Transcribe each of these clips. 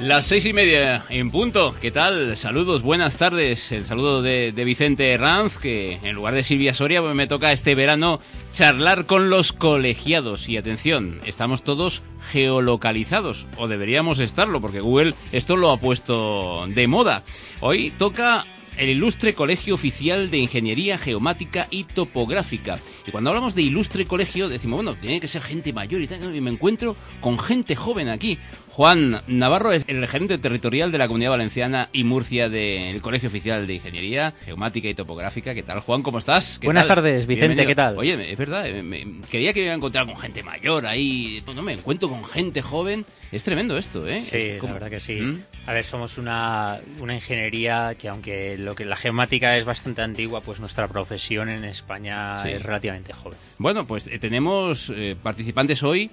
Las seis y media en punto. ¿Qué tal? Saludos, buenas tardes. El saludo de, de Vicente Ranz, que en lugar de Silvia Soria me toca este verano charlar con los colegiados. Y atención, estamos todos geolocalizados, o deberíamos estarlo, porque Google esto lo ha puesto de moda. Hoy toca el ilustre Colegio Oficial de Ingeniería Geomática y Topográfica. Y cuando hablamos de ilustre colegio, decimos, bueno, tiene que ser gente mayor y tal, y me encuentro con gente joven aquí. Juan Navarro es el gerente territorial de la Comunidad Valenciana y Murcia del Colegio Oficial de Ingeniería Geomática y Topográfica. ¿Qué tal, Juan? ¿Cómo estás? Buenas tardes, Vicente, ¿qué tal? Oye, es verdad, me, quería que me iba a encontrar con gente mayor ahí. No me encuentro con gente joven. Es tremendo esto, ¿eh? Sí, la verdad que sí. ¿Mm? A ver, somos una, una ingeniería que aunque lo que la geomática es bastante antigua, pues nuestra profesión en España sí. es relativamente joven. Bueno, pues eh, tenemos eh, participantes hoy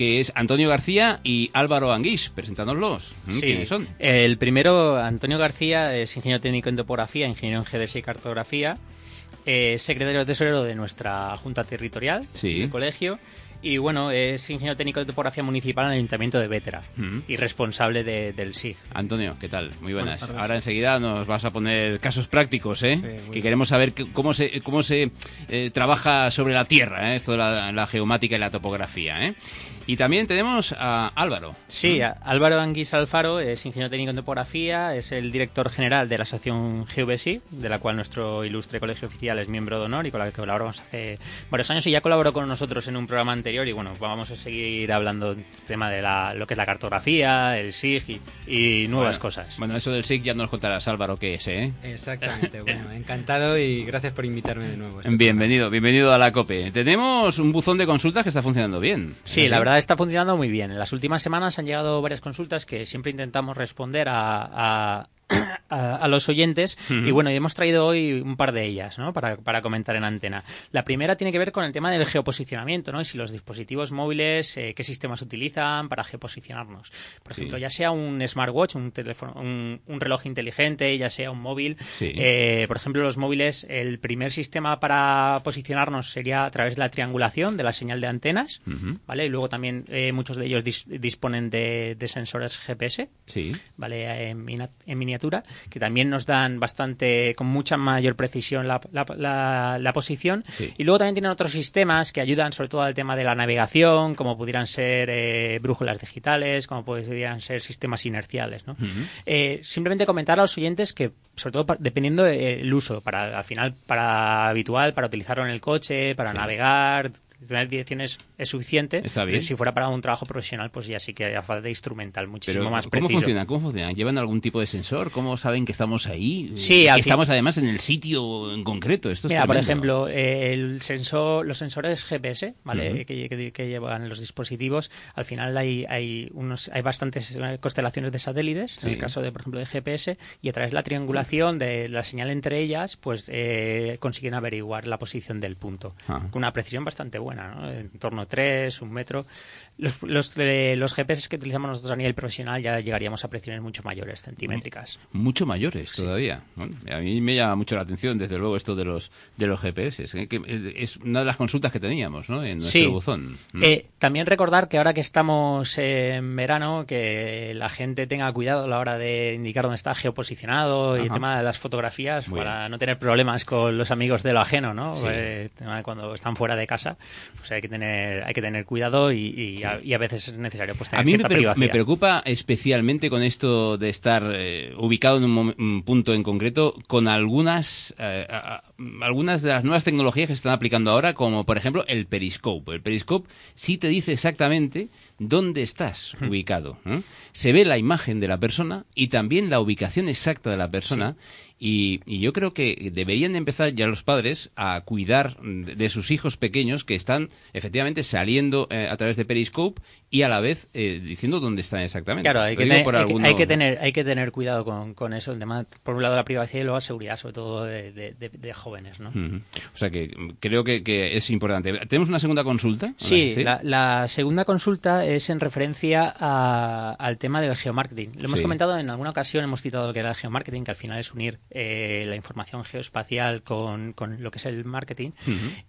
que es Antonio García y Álvaro Anguís. Preséntanoslos. Sí. ¿Quiénes son? El primero, Antonio García, es ingeniero técnico en topografía, ingeniero en geodesia y cartografía, eh, secretario tesorero de nuestra Junta Territorial sí. del colegio. Y bueno, es ingeniero técnico de topografía municipal en el Ayuntamiento de Vétera Mm. y responsable de, del SIG. Antonio, ¿qué tal? Muy buenas. Ahora enseguida nos vas a poner casos prácticos, ¿eh? Sí, que bien. queremos saber cómo se, cómo se eh, trabaja sobre la tierra, ¿eh? esto de la, la geomática y la topografía. ¿eh? Y también tenemos a Álvaro. Sí, a- Álvaro Anguís Alfaro es ingeniero técnico en topografía, es el director general de la asociación GVSI, de la cual nuestro ilustre colegio oficial es miembro de honor y con la que colaboramos hace varios años y ya colaboró con nosotros en un programa anterior y bueno, vamos a seguir hablando del tema de la, lo que es la cartografía, el SIG y, y nuevas Bueno, cosas. Bueno, eso del SIG ya nos contarás, Álvaro, qué es, ¿eh? Exactamente, bueno, encantado y gracias por invitarme de nuevo. este Bienvenido, bienvenido a la COPE. Tenemos un buzón de consultas que está funcionando bien. Sí, la verdad está funcionando muy bien. En las últimas semanas han llegado varias consultas que siempre intentamos responder a, a- a los oyentes Ujú. y bueno, y hemos traído hoy un par de ellas ¿no? para, para comentar en antena. La primera tiene que ver con el tema del geoposicionamiento ¿no? y si los dispositivos móviles, eh, qué sistemas utilizan para geoposicionarnos. Por Sí. ejemplo, ya sea un smartwatch, un, teléfono, un, un reloj inteligente, ya sea un móvil. Sí. eh, por ejemplo, los móviles, el primer sistema para posicionarnos sería a través de la triangulación de la señal de antenas. ¿vale? Y luego también eh, muchos de ellos dis- disponen de, de sensores GPS, Sí. ¿vale? En, en miniatura, que también nos dan bastante, con mucha mayor precisión la, la- la- la posición. Sí. Y luego también tienen otros sistemas que ayudan sobre todo al tema de la navegación, como pudieran ser eh, brújulas digitales, como pudieran ser sistemas inerciales, ¿no? Eh, simplemente comentar a los oyentes que, sobre todo dependiendo del uso, para al final, para habitual, para utilizarlo en el coche, para Sí. navegar, tener direcciones es suficiente. Está bien. Pero si fuera para un trabajo profesional, pues ya sí que hace falta de instrumental muchísimo Pero, más ¿cómo preciso. funciona? ¿Cómo funciona? ¿Llevan algún tipo de sensor? ¿Cómo saben que estamos ahí? Sí, que fin- estamos además en el sitio en concreto. Esto es Mira, por ejemplo, eh, el sensor, los sensores GPS, ¿vale? Que, que- que llevan los dispositivos, al final hay, hay unos, hay bastantes eh, constelaciones de satélites, en el caso de, por ejemplo, de GPS, y a través de la triangulación de la señal entre ellas, pues eh, consiguen averiguar la posición del punto. Ah. Con una precisión bastante buena, ¿no? En torno a 3, un metro. Los, los, eh, los GPS que utilizamos nosotros a nivel profesional ya llegaríamos a precisiones mucho mayores, centimétricas. Mucho mayores todavía. Bueno, a mí me llama mucho la atención, desde luego, esto de los de los GPS. Es, que es una de las consultas que teníamos ¿no? en nuestro Sí. buzón. Eh, también recordar que ahora que estamos en verano, que la gente tenga cuidado a la hora de indicar dónde está geoposicionado y el tema de las fotografías Muy para no tener problemas con los amigos de lo ajeno, ¿no? Sí. Eh, cuando están fuera de casa. pues hay que tener, hay que tener cuidado y, y, a, y a veces es necesario pues tener A mí me, cierta pre- privacidad. me preocupa especialmente con esto de estar eh, ubicado en un, un punto en concreto con algunas eh, a- algunas de las nuevas tecnologías que se están aplicando ahora, como por ejemplo el Periscope. El Periscope sí te dice exactamente dónde estás ubicado. ¿eh? Se ve la imagen de la persona y también la ubicación exacta de la persona. Y, y yo creo que deberían de empezar ya los padres a cuidar de sus hijos pequeños que están efectivamente saliendo eh, a través de Periscope y a la vez eh, diciendo dónde están exactamente. Claro, hay que, tener, por hay, que- alguno- hay que tener, hay que tener cuidado con, con eso, el tema, por un lado la privacidad y luego la seguridad, sobre todo de, de- de- de jóvenes, ¿no? O sea que mm, creo que, que es importante. ¿Tenemos una segunda consulta? Sí, La, la segunda consulta es en referencia a- al tema del geomarketing. Lo hemos Sí. comentado en alguna ocasión, hemos citado lo que era el geomarketing, que al final es unir eh, la información geoespacial con, con lo que es el marketing.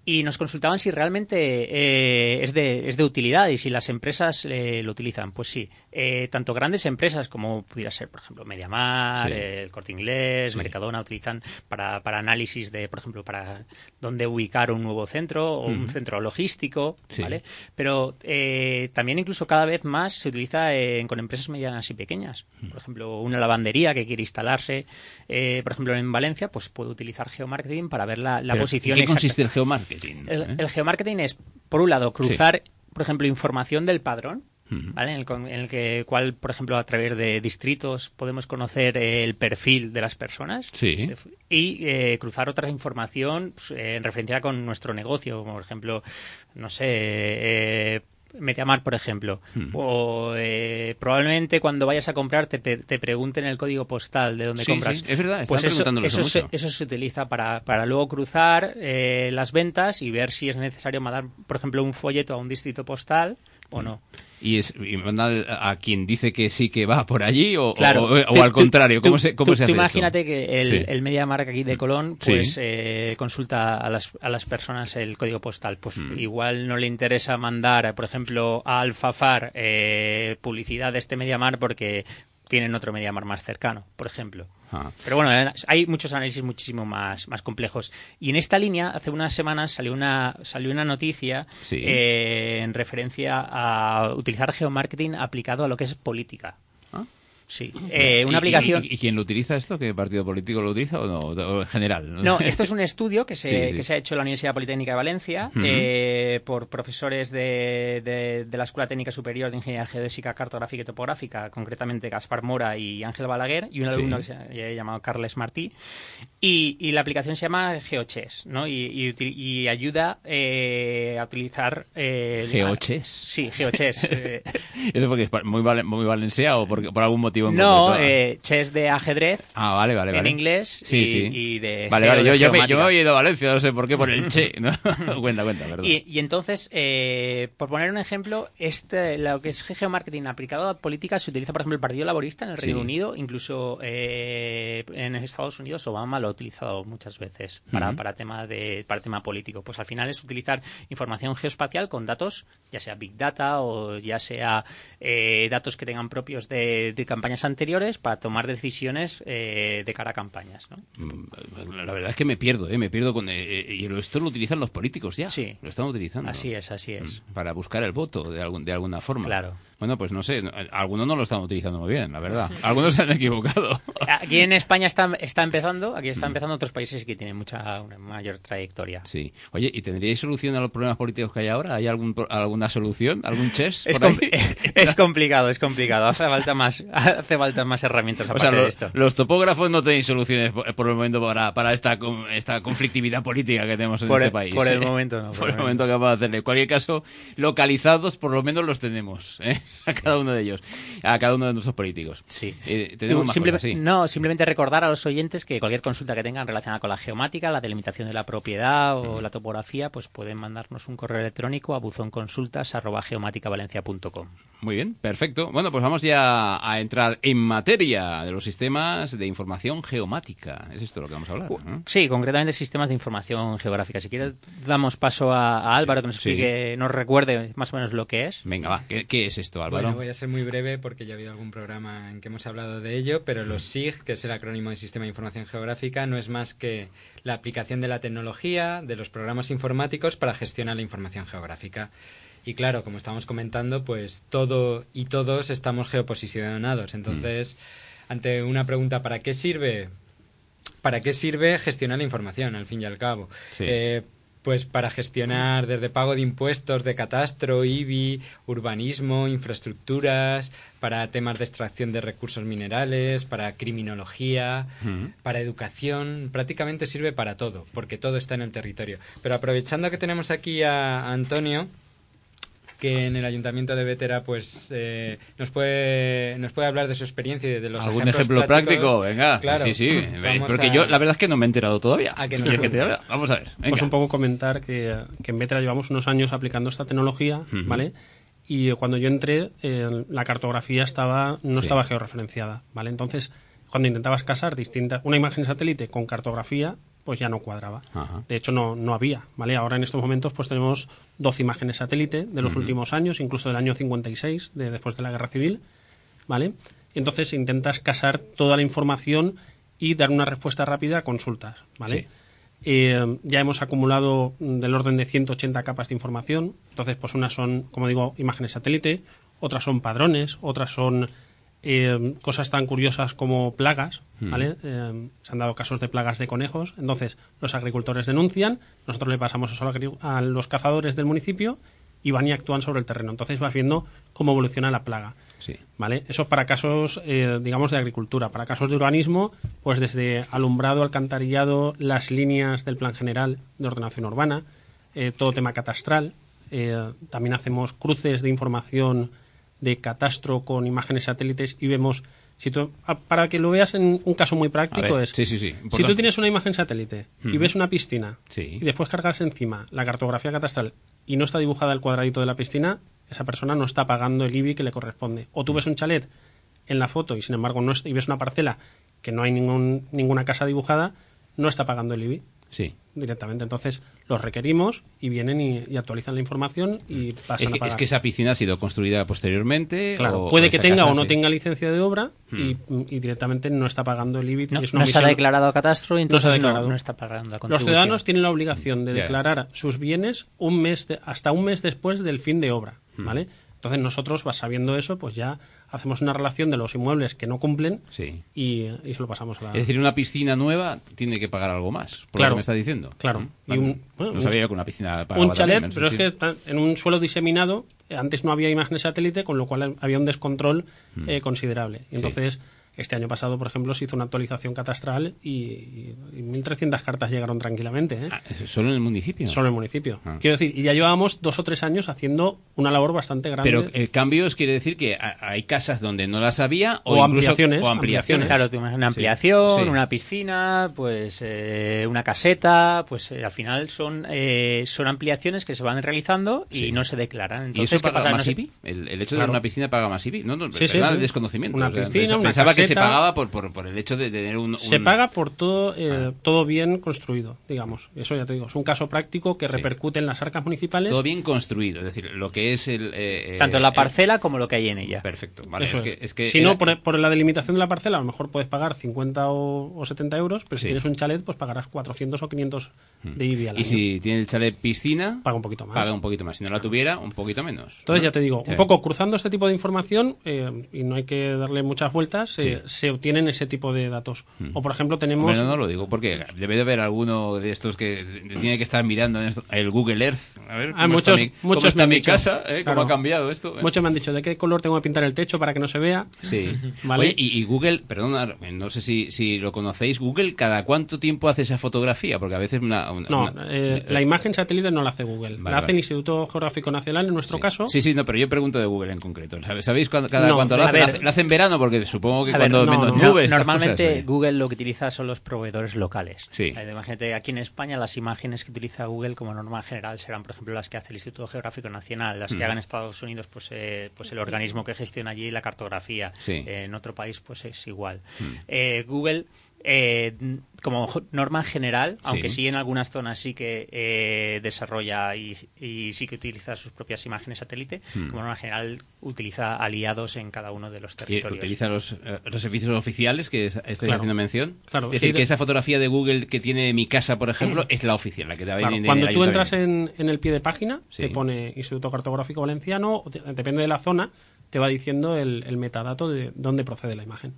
Y nos consultaban si realmente eh, es, de, es de utilidad y si las empresas eh, lo utilizan. Pues sí, Eh, tanto grandes empresas como pudiera ser, por ejemplo, MediaMar, Sí. eh, el Corte Inglés, Sí. Mercadona, utilizan para, para análisis de, por ejemplo, para dónde ubicar un nuevo centro o un centro logístico, Sí. ¿vale? Pero también incluso cada vez más se utiliza con empresas medianas y pequeñas. Por ejemplo, una lavandería que quiere instalarse, por ejemplo, en Valencia, pues puede utilizar geomarketing para ver la, la Pero, posición ¿En qué exacta. consiste el geomarketing? El, el geomarketing es, por un lado, cruzar, por ejemplo, información del padrón. ¿vale? En el, en el que, cual, por ejemplo, a través de distritos podemos conocer eh, el perfil de las personas Sí. y eh, cruzar otra información pues, eh, en referencia con nuestro negocio, como por ejemplo, no sé, eh, Mediamar, por ejemplo. Hmm. O eh, probablemente cuando vayas a comprar te, te pregunten el código postal de dónde Sí, compras. sí, es verdad, pues eso, eso se, eso se utiliza para, para luego cruzar eh, las ventas y ver si es necesario mandar, por ejemplo, un folleto a un distrito postal o no. ¿Y, es, y mandar a quien dice que sí que va por allí o, Claro. o, al contrario? ¿Cómo se, cómo tú- se tú hace imagínate esto? que el, Sí. el MediaMarkt aquí de Colón Sí. pues eh, consulta a las, a las personas el código postal. Pues Mm. igual no le interesa mandar, por ejemplo, a Alfafar eh, publicidad de este MediaMarkt porque tienen otro MediaMarkt más cercano, por ejemplo. Pero bueno, eh, hay muchos análisis muchísimo más, más complejos. Y en esta línea, hace unas semanas salió una, salió una noticia Sí. eh, en referencia a utilizar geomarketing aplicado a lo que es política. Sí, eh, ¿Y- una y- aplicación... ¿Y, y quién lo utiliza esto? ¿Qué partido político lo utiliza o no? O en general. No, esto es un estudio que se, Sí, sí. que se ha hecho en la Universidad Politécnica de Valencia eh, por profesores de, de- de la Escuela Técnica Superior de Ingeniería Geodésica, Cartográfica y Topográfica, concretamente Gaspar Mora y Ángel Balaguer, y un Sí. alumno que se ha llamado Carles Martí. Y, y la aplicación se llama GeoChess, ¿no? Y, y ayuda eh, a utilizar... eh, ¿GeoChess? Sí, GeoChess. eh, ¿Eso porque es muy, vale- muy valenciano o porque, por algún motivo en no, eh, chess de ajedrez Ah, vale, vale, en inglés Sí, y, sí. y de Vale, vale, yo, yo, me, yo geomática. me he ido a Valencia, no sé por qué, por el Che. ¿no? cuenta, cuenta, perdón. Y, y entonces, eh, por poner un ejemplo, este, lo que es geomarketing aplicado a políticas se utiliza, por ejemplo, el Partido Laborista en el Reino Sí. Unido, incluso eh, en Estados Unidos Obama lo ha utilizado muchas veces para, para, tema de, para tema político. Pues al final es utilizar información geoespacial con datos, ya sea Big Data o ya sea eh, datos que tengan propios de, de campañas anteriores para tomar decisiones eh, de cara a campañas. ¿no? Mm, La verdad es que me pierdo, ¿eh? Me pierdo con... eh, eh, y esto lo utilizan los políticos ya. Sí. Lo están utilizando. Así es, así es. Mm, Para buscar el voto de, algún, de alguna forma. Claro. Bueno, pues no sé, no- algunos no lo están utilizando muy bien, la verdad. Algunos se han equivocado. Aquí en España está, está empezando, aquí está empezando otros países que tienen mucha una mayor trayectoria. Sí. Oye, ¿y tendríais solución a los problemas políticos que hay ahora? ¿Hay algún, alguna solución? ¿Algún chess Es, complicado, es complicado. Hace falta más, hace falta más herramientas O aparte sea, de esto. los topógrafos no tenéis soluciones por, por el momento para, para esta, esta conflictividad política que tenemos en Por este el- país. por el ¿eh? momento no, Por, el momento que vamos a hacerle. En cualquier caso, localizados por lo menos los tenemos, ¿eh? A cada uno de ellos, a cada uno de nuestros políticos. Sí. Eh, tenemos más Simple- cosas, sí. No, simplemente recordar a los oyentes que cualquier consulta que tengan relacionada con la geomática, la delimitación de la propiedad o la topografía, pues pueden mandarnos un correo electrónico a buzonconsultas@geomaticavalencia.com. Muy bien, perfecto. Bueno, pues vamos ya a entrar en materia de los sistemas de información geomática. Es esto lo que vamos a hablar. ¿no? Sí, concretamente sistemas de información geográfica. Si quieres, damos paso a, a Álvaro que nos Sí. explique, nos recuerde más o menos lo que es. Venga, va. ¿Qué, qué es esto, Álvaro? Bueno, voy a ser muy breve porque ya ha habido algún programa en que hemos hablado de ello, pero los SIG, que es el acrónimo de Sistema de Información Geográfica, no es más que la aplicación de la tecnología, de los programas informáticos para gestionar la información geográfica. Y claro, como estamos comentando, pues todo y todos estamos geoposicionados. Entonces, ante una pregunta, ¿para qué sirve? ¿Para qué sirve gestionar la información, al fin y al cabo? Sí. Eh, pues para gestionar desde pago de impuestos, de catastro, IBI, urbanismo, infraestructuras, para temas de extracción de recursos minerales, para criminología, para educación, prácticamente sirve para todo, porque todo está en el territorio. Pero aprovechando que tenemos aquí a Antonio, que en el ayuntamiento de Vétera pues eh, nos puede nos puede hablar de su experiencia y de los ¿Algún ejemplo prácticos. práctico? Venga, Claro. sí, sí. Vamos Porque a- yo, la verdad es que no me he enterado todavía. A que ¿Quieres que te? Vamos a ver. Venga. Pues un poco comentar que, que en Vetra llevamos unos años aplicando esta tecnología. ¿vale? Y cuando yo entré, eh, la cartografía estaba no Sí. estaba georreferenciada, ¿vale? Entonces, cuando intentabas casar distintas, una imagen satélite con cartografía, pues ya no cuadraba. Ajá. De hecho, no, no había, ¿vale? Ahora en estos momentos pues tenemos 12 imágenes satélite de los últimos años, incluso del año 56, de, después de la Guerra Civil, ¿vale? Entonces intentas casar toda la información y dar una respuesta rápida a consultas, ¿vale? Sí. Eh, ya hemos acumulado del orden de 180 capas de información. Entonces, pues unas son, como digo, imágenes satélite, otras son padrones, otras son eh, cosas tan curiosas como plagas, Mm. ¿vale? Eh, se han dado casos de plagas de conejos. Entonces, los agricultores denuncian, nosotros le pasamos eso a los cazadores del municipio y van y actúan sobre el terreno. Entonces, vas viendo cómo evoluciona la plaga. Sí. ¿Vale? Eso para casos, eh, digamos, de agricultura. Para casos de urbanismo, pues desde alumbrado, alcantarillado, las líneas del plan general de ordenación urbana, eh, todo tema catastral. Eh, también hacemos cruces de información de catastro con imágenes satélites y vemos... Si tú- a- para que lo veas en un caso muy práctico ver, es... sí, sí, sí. Si tú tienes una imagen satélite y ves una piscina y después cargas encima la cartografía catastral y no está dibujada el cuadradito de la piscina, esa persona no está pagando el IBI que le corresponde. O tú ves un chalet en la foto y sin embargo no es- y ves una parcela que no hay ningún, ninguna casa dibujada, no está pagando el IBI Sí. directamente. Entonces los requerimos y vienen y, y actualizan la información y Es pasan a que, pagar. es que esa piscina ha sido construida posteriormente. Claro, o- puede o que tenga casa, o no sí. tenga licencia de obra y, y directamente no está pagando el IBI. No, es una no se ha declarado a catastro y No se entonces ha no, declarado. no está pagando la Los ciudadanos tienen la obligación de Ya. declarar sus bienes un mes de- hasta un mes después del fin de obra, ¿vale? Entonces nosotros, vas sabiendo eso, pues ya hacemos una relación de los inmuebles que no cumplen Sí. y, y se lo pasamos a la... Es decir, una piscina nueva tiene que pagar algo más, por lo Claro. que me está diciendo. Claro. Mm, Y un- bueno, no un- sabía yo que una piscina pagaba un chalet, también, pero es que está en un suelo diseminado, antes no había imágenes satélite, con lo cual había un descontrol Mm. eh, considerable. Y entonces, este año pasado, por ejemplo, se hizo una actualización catastral y, y- y 1.300 cartas llegaron tranquilamente. ¿eh? Ah, ¿eso ¿Solo en el municipio? Solo en el municipio. Ah. Quiero decir, y ya llevábamos dos o tres años haciendo una labor bastante grande. Pero eh, cambios quiere decir que ha- hay casas donde no las había o, O incluso- ampliaciones, o ampliaciones. Claro, una ampliación, Sí. una piscina, pues eh, una caseta, pues eh, al final son eh, son ampliaciones que se van realizando y Sí. no se declaran. ¿Y Entonces, eso ¿qué paga pasa? No más IBI? El, el hecho de Claro. una piscina paga más IBI. No, no, Sí, sí, perdona sí. el desconocimiento. Una O sea, piscina, una pensaba que se pagaba por, por, por el hecho de tener un... Se un- paga por todo, eh, Ah. todo bien construido, digamos. Eso ya te digo, es un caso práctico que Sí. repercute en las arcas municipales. Todo bien construido, es decir, lo que es el... eh, Tanto en la el- parcela como lo que hay en ella. Perfecto, vale. Eso es, es. que, es que si era- no, por, por la delimitación de la parcela, a lo mejor puedes pagar 50 o, o 70 euros, pero Sí. si tienes un chalet, pues pagarás 400 o 500 de IBI al Y año. si tiene el chalet piscina, Paga un poquito más. paga un poquito más. Si no la tuviera, un poquito menos. Entonces, ¿no? ya te digo, Sí. un poco cruzando este tipo de información, eh, y no hay que darle muchas vueltas, eh, Sí. Se obtienen ese tipo de datos. O, por ejemplo, tenemos... Bueno, no lo digo porque debe de haber alguno de estos que tiene que estar mirando en esto- el Google Earth. A ver, Ah, cómo muchos- está mi, cómo muchos está han mi dicho. casa, ¿eh? Claro. cómo ha cambiado esto. ¿eh? Muchos me han dicho de qué color tengo que pintar el techo para que no se vea. Sí. Vale. Oye, y, y Google, perdona, no sé si, si lo conocéis, Google, ¿cada cuánto tiempo hace esa fotografía? Porque a veces una... una- No, una- eh, la imagen satélite no la hace Google. Vale, la hace vale. el Instituto Geográfico Nacional, en nuestro Sí. caso. Sí, sí, no, pero yo pregunto de Google en concreto. ¿Sabe- ¿Sabéis cada No, cuánto lo a hace? ver. ¿Lo hace- ¿Lo hace en verano? Porque supongo que ver, cuando no, menos no. nubes... estas Normalmente cosas, ¿eh? Google lo que utiliza son los proveedores locales. Sí. Eh, Imagínate, aquí en España las imágenes que utiliza Google como norma general serán, por ejemplo, las que hace el Instituto Geográfico Nacional, las Mm. que haga en Estados Unidos, pues, eh, pues el organismo que gestiona allí la cartografía. Sí. Eh, en otro país, pues es igual. Eh, Google Eh, como norma general, aunque Sí. sí en algunas zonas sí que eh, desarrolla y, y sí que utiliza sus propias imágenes satélite, Hmm. como norma general utiliza aliados en cada uno de los Que territorios. utiliza los, eh, los servicios oficiales que es- estáis Claro. haciendo mención. Claro, es decir, sí, de- que esa fotografía de Google que tiene mi casa, por ejemplo, es la oficial, la que te va a Claro, cuando tú entras en, en el pie de página, Sí. te pone Instituto Cartográfico Valenciano, te- depende de la zona, te va diciendo el, el metadato de dónde procede la imagen.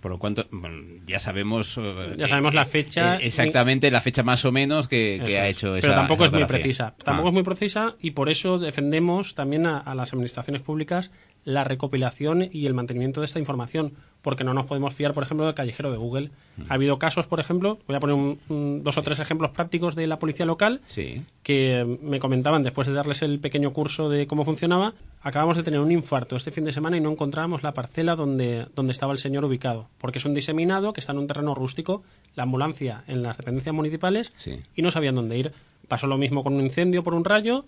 Por lo cuanto, bueno, ya sabemos... eh, Ya sabemos la fecha eh, exactamente la fecha más o menos que, ha es. hecho esa Pero tampoco esa es muy precisa. Tampoco Ah. es muy precisa y por eso defendemos también a, a las administraciones públicas la recopilación y el mantenimiento de esta información, porque no nos podemos fiar, por ejemplo, del callejero de Google. Ha habido casos, por ejemplo, voy a poner un- un- dos o tres ejemplos prácticos de la policía local Sí. que me comentaban después de darles el pequeño curso de cómo funcionaba, acabamos de tener un infarto este fin de semana y no encontrábamos la parcela donde, donde estaba el señor ubicado, porque es un diseminado que está en un terreno rústico, la ambulancia en las dependencias municipales Sí. y no sabían dónde ir. Pasó lo mismo con un incendio por un rayo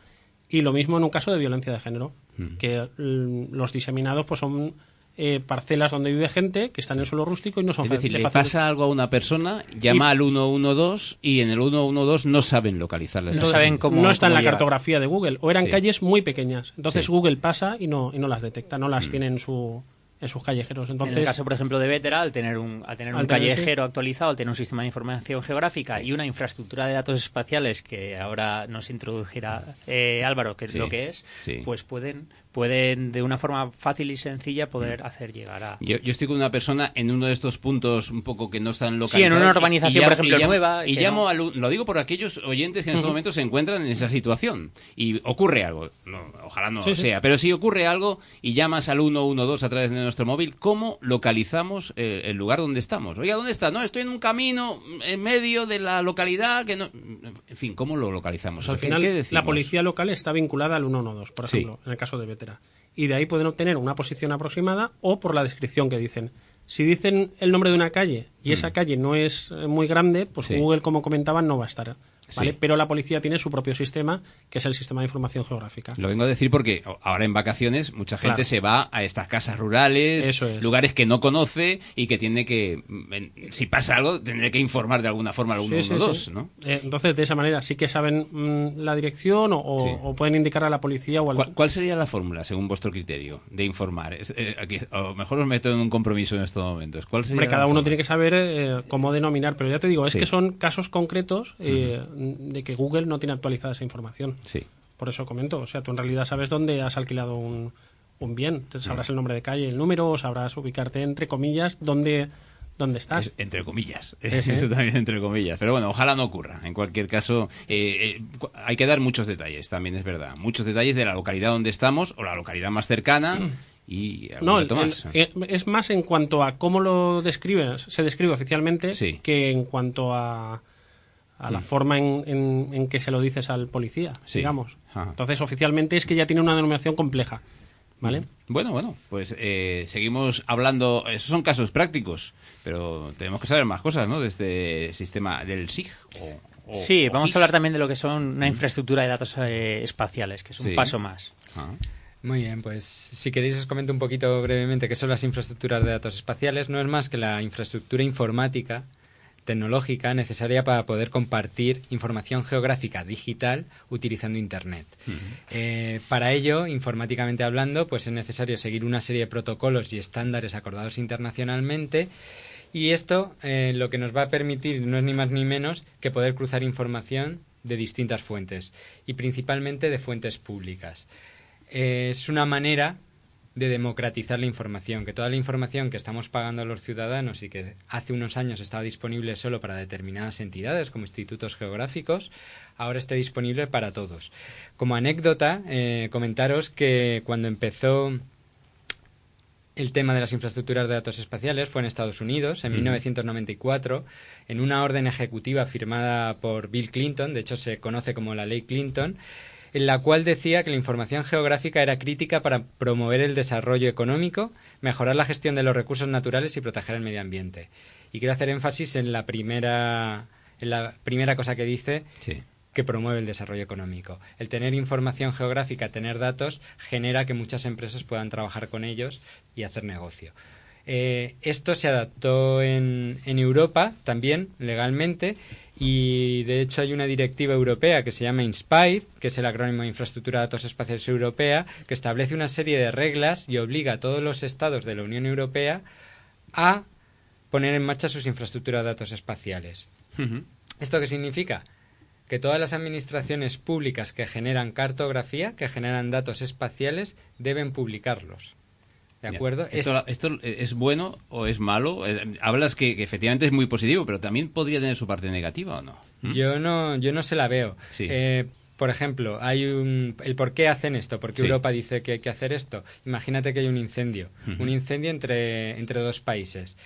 y lo mismo en un caso de violencia de género, que mm, los diseminados pues son eh, parcelas donde vive gente que están en suelo rústico y no son Es decir, de le fácil- pasa algo a una persona, llama al 112 y en el 112 no saben localizarla. No saben cómo- no está en la llegar. cartografía de Google o eran Sí. calles muy pequeñas entonces Sí. Google pasa y no y no las detecta no Mm. las tiene en su en sus callejeros entonces en el caso, por ejemplo, de Vetera, al tener un, al tener Al un tener, callejero actualizado, al tener un sistema de información geográfica y una infraestructura de datos espaciales que ahora nos introducirá eh, Álvaro, que es Sí, lo que es, sí. pues pueden, pueden de una forma fácil y sencilla poder hacer llegar a... Yo, yo estoy con una persona en uno de estos puntos un poco que no están localizados. Sí, en una urbanización, y por ejemplo, y llamo- nueva, Y llamo no. al... un- Lo digo por aquellos oyentes que en estos momentos se encuentran en esa situación. Y ocurre algo. No, ojalá no Sí, sí. sea. Pero si ocurre algo y llamas al 112 a través de nuestro móvil, ¿cómo localizamos eh, el lugar donde estamos? Oiga, ¿dónde está? No, estoy en un camino en medio de la localidad que no... En fin, ¿cómo lo localizamos? pues al ¿Qué- final qué la policía local está vinculada al 112 por Sí. ejemplo en el caso de Y de ahí pueden obtener una posición aproximada o por la descripción que dicen si dicen el nombre de una calle y esa calle no es eh, muy grande pues Mm. Sí. Google como comentaban no va a estar ¿vale? Sí. pero la policía tiene su propio sistema que es el sistema de información geográfica Lo vengo a decir porque ahora en vacaciones mucha gente Claro. se va a estas casas rurales, es. lugares que no conoce y que tiene que, si pasa algo, tendré que informar de alguna forma al Sí, sí, 112, sí. ¿no? Eh, entonces, de esa manera sí que saben mm, la dirección o, o- o pueden indicar a la policía o al... ¿Cuál, cuál sería la fórmula, según vuestro criterio, de informar? Es- eh, aquí, o mejor os meto en un compromiso en estos momentos. ¿Cuál sería Hombre, cada uno tiene que saber eh, cómo denominar, pero ya te digo, es que son casos concretos eh, de que Google no tiene actualizada esa información. Sí. Por eso comento, o sea, tú en realidad sabes dónde has alquilado un, un bien, te sabrás el nombre de calle, el número, sabrás ubicarte entre comillas dónde, dónde estás. Es- entre comillas. Sí, sí. Eso también entre comillas. Pero bueno, ojalá no ocurra. En cualquier caso, eh, eh, hay que dar muchos detalles, también es verdad. Muchos detalles de la localidad donde estamos o la localidad más cercana y No, el- dato el- más. eh, es más en cuanto a cómo lo describes, se describe oficialmente Sí. que en cuanto a, a la forma en, en- en que se lo dices al policía, Sí. digamos. Ajá. Entonces, oficialmente es que ya tiene una denominación compleja, ¿vale? Bueno, bueno, pues eh, seguimos hablando. Esos son casos prácticos, pero tenemos que saber más cosas, ¿no? De este sistema del SIG. O, o- Sí, o vamos a hablar también de lo que son una infraestructura de datos eh, espaciales, que es un Sí. paso más. Muy bien, pues si queréis os comento un poquito brevemente qué son las infraestructuras de datos espaciales. No es más que la infraestructura informática tecnológica necesaria para poder compartir información geográfica digital utilizando Internet. Eh, para ello, informáticamente hablando, pues es necesario seguir una serie de protocolos y estándares acordados internacionalmente y esto eh, lo que nos va a permitir no es ni más ni menos que poder cruzar información de distintas fuentes y principalmente de fuentes públicas. Eh, es una manera de democratizar la información, que toda la información que estamos pagando a los ciudadanos y que hace unos años estaba disponible solo para determinadas entidades como institutos geográficos, ahora esté disponible para todos. Como anécdota, eh, comentaros que cuando empezó el tema de las infraestructuras de datos espaciales fue en Estados Unidos en 1994 en una orden ejecutiva firmada por Bill Clinton, de hecho se conoce como la ley Clinton, en la cual decía que la información geográfica era crítica para promover el desarrollo económico, mejorar la gestión de los recursos naturales y proteger el medio ambiente. Y quiero hacer énfasis en la primera, en la primera cosa que dice, sí. que promueve el desarrollo económico. El tener información geográfica, tener datos, genera que muchas empresas puedan trabajar con ellos y hacer negocio. Eh, esto se adaptó en, en Europa también legalmente y de hecho hay una directiva europea que se llama INSPIRE, que es el acrónimo de Infraestructura de Datos Espaciales Europea, que establece una serie de reglas y obliga a todos los estados de la Unión Europea a poner en marcha sus infraestructuras de datos espaciales. ¿Esto qué significa? Que todas las administraciones públicas que generan cartografía, que generan datos espaciales, deben publicarlos. ¿De acuerdo? ¿Esto, es bueno o es malo? Eh, hablas que, efectivamente es muy positivo, pero también podría tener su parte negativa o no. ¿Mm? Yo no, yo no se la veo. Eh, por ejemplo, hay un, el por qué hacen esto, por qué Europa dice que hay que hacer esto. Imagínate que hay un incendio, un incendio entre, entre dos países.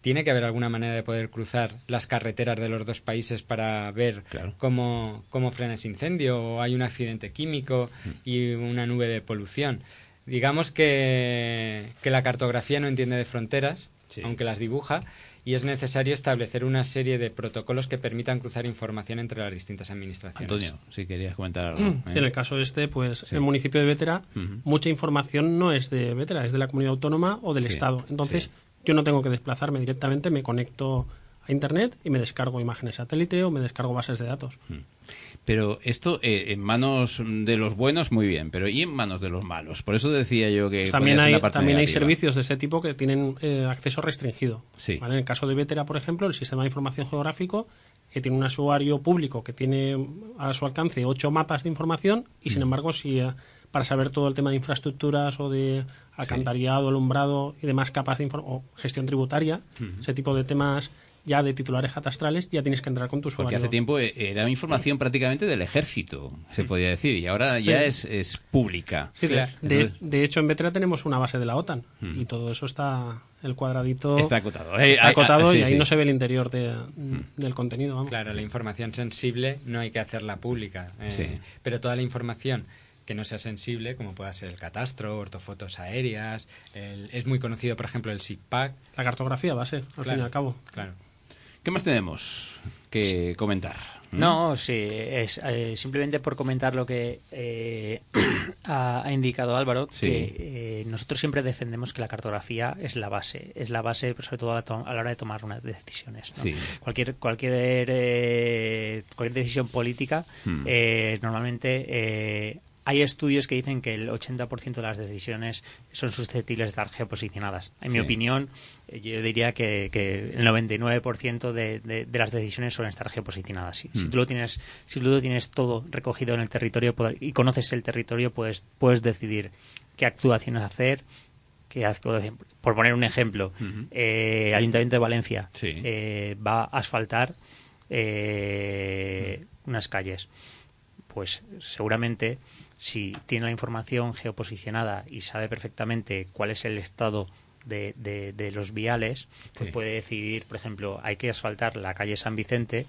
Tiene que haber alguna manera de poder cruzar las carreteras de los dos países para ver cómo, cómo frena ese incendio o hay un accidente químico y una nube de polución. Digamos que, la cartografía no entiende de fronteras, aunque las dibuja, y es necesario establecer una serie de protocolos que permitan cruzar información entre las distintas administraciones. Antonio, si querías comentar algo. ¿eh? en el caso este, pues el municipio de Vétera, mucha información no es de Vétera, es de la comunidad autónoma o del Estado. Entonces, yo no tengo que desplazarme directamente, me conecto a Internet y me descargo imágenes satélite o me descargo bases de datos. Pero esto eh, en manos de los buenos, muy bien, pero ¿y en manos de los malos? Por eso decía yo que... también hay, también hay servicios de ese tipo que tienen eh, acceso restringido. En el caso de Vetera, por ejemplo, el sistema de información geográfico que tiene un usuario público que tiene a su alcance ocho mapas de información y, sin mm. embargo, si eh, para saber todo el tema de infraestructuras o de alcantarillado, alumbrado y demás capas de o gestión tributaria, ese tipo de temas ya de titulares catastrales, ya tienes que entrar con tu usuario. Porque hace tiempo eh, era información prácticamente del ejército, se podía decir, y ahora ya es, es, pública. de, hecho, en Betra tenemos una base de la OTAN y todo eso está, el cuadradito está acotado, está acotado y ahí no se ve el interior del contenido. Claro, la información sensible no hay que hacerla pública, eh, pero toda la información que no sea sensible, como pueda ser el catastro, ortofotos aéreas, es muy conocido, por ejemplo, el SIGPAC. La cartografía va a ser, al fin y al cabo. Claro. ¿Qué más tenemos que comentar? ¿Mm? No, sí, es eh, simplemente por comentar lo que eh, ha, indicado Álvaro, que eh, nosotros siempre defendemos que la cartografía es la base, es la base sobre todo a la, hora de tomar unas decisiones. Cualquier cualquier cualquier decisión política hmm. normalmente hay estudios que dicen que el 80% de las decisiones son susceptibles de estar geoposicionadas. En mi opinión, eh, yo diría que, el 99% de, de, las decisiones suelen estar geoposicionadas. Si, mm. tú lo tienes, si tú lo tienes todo recogido en el territorio y conoces el territorio, puedes, puedes decidir qué actuaciones hacer, qué por poner un ejemplo, eh, Ayuntamiento de Valencia eh, va a asfaltar unas calles. Pues seguramente si tiene la información geoposicionada y sabe perfectamente cuál es el estado de, de, los viales, pues puede decidir, por ejemplo, hay que asfaltar la calle San Vicente,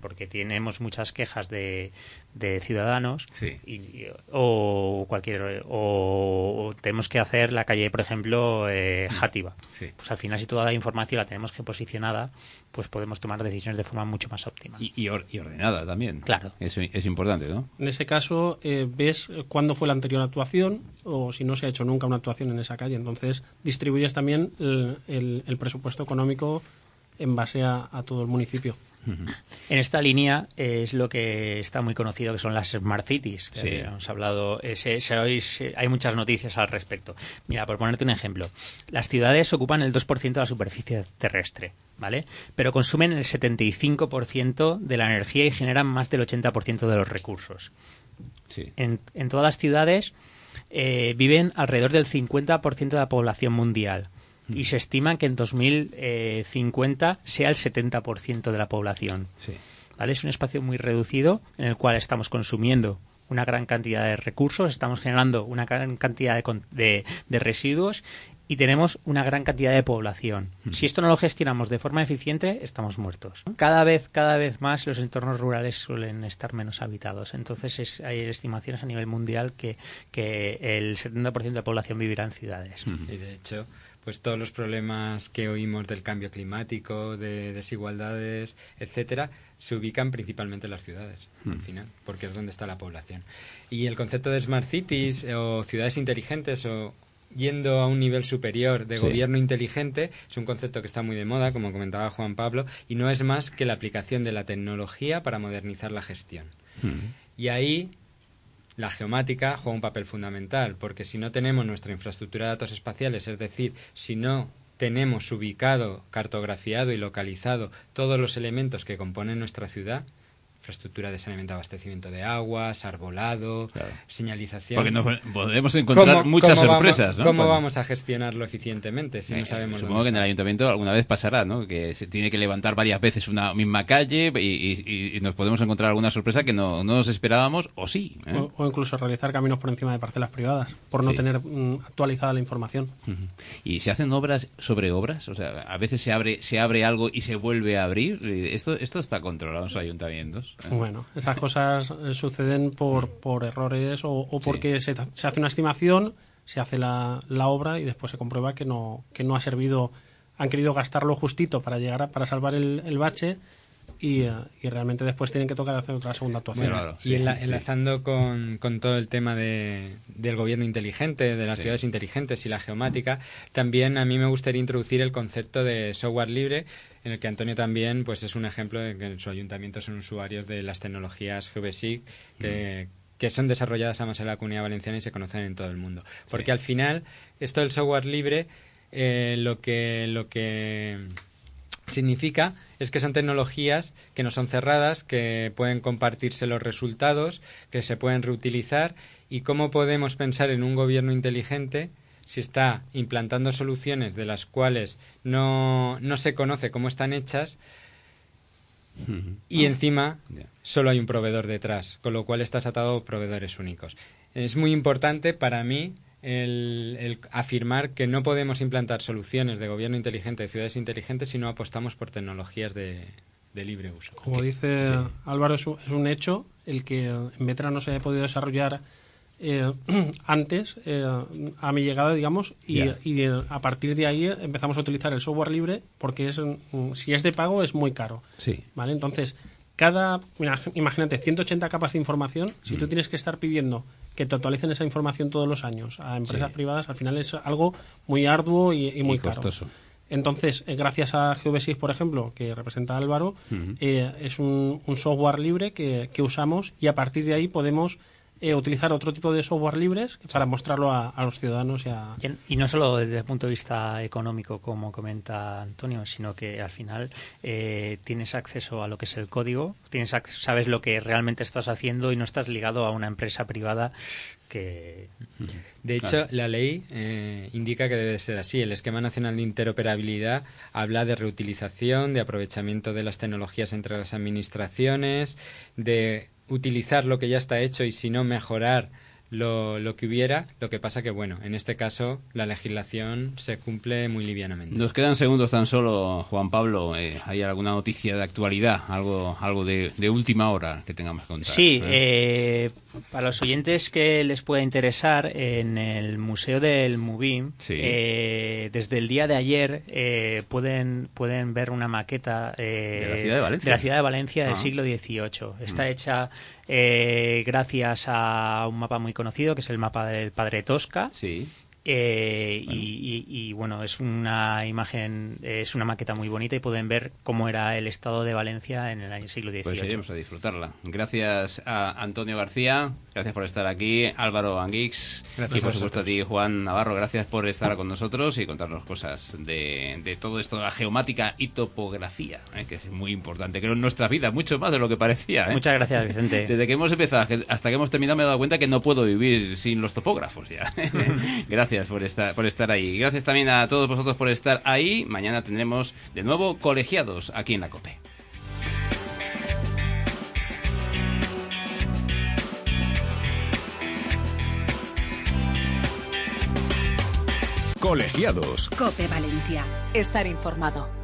porque tenemos muchas quejas de, de ciudadanos, y, o cualquier, o, tenemos que hacer la calle, por ejemplo, eh, Játiva. Pues al final, si toda la información la tenemos geoposicionada, pues podemos tomar decisiones de forma mucho más óptima. Y, ordenada también. Claro. Eso es importante, ¿no? En ese caso, eh, ves cuándo fue la anterior actuación o si no se ha hecho nunca una actuación en esa calle. Entonces, distribuyes también el, presupuesto económico en base a, todo el municipio. En esta línea es lo que está muy conocido, que son las Smart Cities. Que hemos hablado, hay muchas noticias al respecto. Mira, por ponerte un ejemplo, las ciudades ocupan el 2% de la superficie terrestre, ¿vale? Pero consumen el 75% de la energía y generan más del 80% de los recursos. En, en todas las ciudades eh, viven alrededor del 50% de la población mundial y se estima que en 2050 sea el 70% de la población. ¿Vale? Es un espacio muy reducido en el cual estamos consumiendo una gran cantidad de recursos, estamos generando una gran cantidad de, de residuos y tenemos una gran cantidad de población. Si esto no lo gestionamos de forma eficiente, estamos muertos. Cada vez, cada vez más los entornos rurales suelen estar menos habitados. Entonces hay estimaciones a nivel mundial que, que el 70% de la población vivirá en ciudades. Y de hecho, pues todos los problemas que oímos del cambio climático, de desigualdades, etcétera, se ubican principalmente en las ciudades, al final, porque es donde está la población. Y el concepto de smart cities o ciudades inteligentes o yendo a un nivel superior de Sí. gobierno inteligente es un concepto que está muy de moda, como comentaba Juan Pablo, y no es más que la aplicación de la tecnología para modernizar la gestión. Y ahí la geomática juega un papel fundamental, porque si no tenemos nuestra infraestructura de datos espaciales, es decir, si no tenemos ubicado, cartografiado y localizado todos los elementos que componen nuestra ciudad, infraestructura de saneamiento y abastecimiento de aguas, arbolado, Claro. señalización. Porque nos podemos encontrar ¿Cómo- muchas cómo sorpresas, vamos, ¿no? ¿Cómo Cuando- vamos a gestionarlo eficientemente si Eh, no sabemos Supongo dónde que en el ayuntamiento alguna vez pasará, ¿no? Que se tiene que levantar varias veces una misma calle y, y- y nos podemos encontrar alguna sorpresa que no, no nos esperábamos, o sí. ¿eh? O, o incluso realizar caminos por encima de parcelas privadas, por no Sí. tener mm, actualizada la información. ¿Y se hacen obras sobre obras? O sea, a veces se abre, se abre algo y se vuelve a abrir. Esto, esto está controlado en los ayuntamientos. ¿Eh? Bueno, esas cosas eh, suceden por, por errores o, o porque se, se hace una estimación, se hace la, la obra y después se comprueba que no, que no ha servido, han querido gastarlo justito para llegar a- para salvar el, el bache y, eh, y realmente después tienen que tocar hacer otra segunda actuación. Bueno, Claro, y sí, enla- sí. enlazando con, con todo el tema de, del gobierno inteligente, de las Sí. ciudades inteligentes y la geomática, también a mí me gustaría introducir el concepto de software libre, en el que Antonio también pues es un ejemplo de que en su ayuntamiento son usuarios de las tecnologías GVSIC que, que son desarrolladas además en la comunidad valenciana y se conocen en todo el mundo. Porque al final, esto del software libre, eh, lo que lo que significa es que son tecnologías que no son cerradas, que pueden compartirse los resultados, que se pueden reutilizar y cómo podemos pensar en un gobierno inteligente si está implantando soluciones de las cuales no, no se conoce cómo están hechas y encima solo hay un proveedor detrás, con lo cual estás atado a proveedores únicos. Es muy importante para mí el, el afirmar que no podemos implantar soluciones de gobierno inteligente, de ciudades inteligentes, si no apostamos por tecnologías de, de libre uso. Como dice Álvaro, es un, es un hecho el que en Vetra no se haya podido desarrollar eh, antes, eh, a mi llegada, digamos, y, a partir de ahí empezamos a utilizar el software libre porque es, mm, si es de pago es muy caro. Sí. ¿Vale? Entonces, cada, mira, imagínate, 180 capas de información, si Mm. tú tienes que estar pidiendo que te actualicen esa información todos los años a empresas Sí. privadas, al final es algo muy arduo y, y muy Y caro. costoso. Entonces, eh, gracias a GV6, por ejemplo, que representa a Álvaro, eh, es un, un software libre que, que usamos y a partir de ahí podemos eh, utilizar otro tipo de software libres para mostrarlo a, a los ciudadanos y a... Y no solo desde el punto de vista económico, como comenta Antonio, sino que al final eh, tienes acceso a lo que es el código, tienes ac- sabes lo que realmente estás haciendo y no estás ligado a una empresa privada que... De hecho, la ley eh, indica que debe ser así. El Esquema Nacional de Interoperabilidad habla de reutilización, de aprovechamiento de las tecnologías entre las administraciones, de utilizar lo que ya está hecho y si no mejorar lo, lo que hubiera. Lo que pasa que, bueno, en este caso la legislación se cumple muy livianamente. Nos quedan segundos tan solo, Juan Pablo. eh, ¿Hay alguna noticia de actualidad? ¿Algo, algo de, de última hora que tengamos que contar? Sí, ¿eh? eh, para los oyentes que les pueda interesar, en el Museo del Mubim, Sí. eh, desde el día de ayer eh, pueden, pueden ver una maqueta eh, ¿De la ciudad de Valencia? de la ciudad de Valencia del Ah. siglo XVIII. Está Mm. hecha eh, gracias a un mapa muy conocido, que es el mapa del Padre Tosca. Sí. Eh, y, y- y, bueno, es una imagen, es una maqueta muy bonita y pueden ver cómo era el estado de Valencia en el año siglo XVIII. Pues iremos a disfrutarla. Gracias a Antonio García, gracias por estar aquí, Álvaro Anguix Gracias y por a supuesto a ti, Juan Navarro, gracias por estar con nosotros y contarnos cosas de, de todo esto, la geomática y topografía, eh, que es muy importante, creo en nuestra vida, mucho más de lo que parecía. ¿eh? Muchas gracias, Vicente. Desde que hemos empezado hasta que hemos terminado me he dado cuenta que no puedo vivir sin los topógrafos ya. Gracias por estar, por estar ahí. Gracias también a todos vosotros por estar ahí. Mañana tendremos de nuevo colegiados aquí en la COPE. Colegiados. Cope Valencia. Estar informado.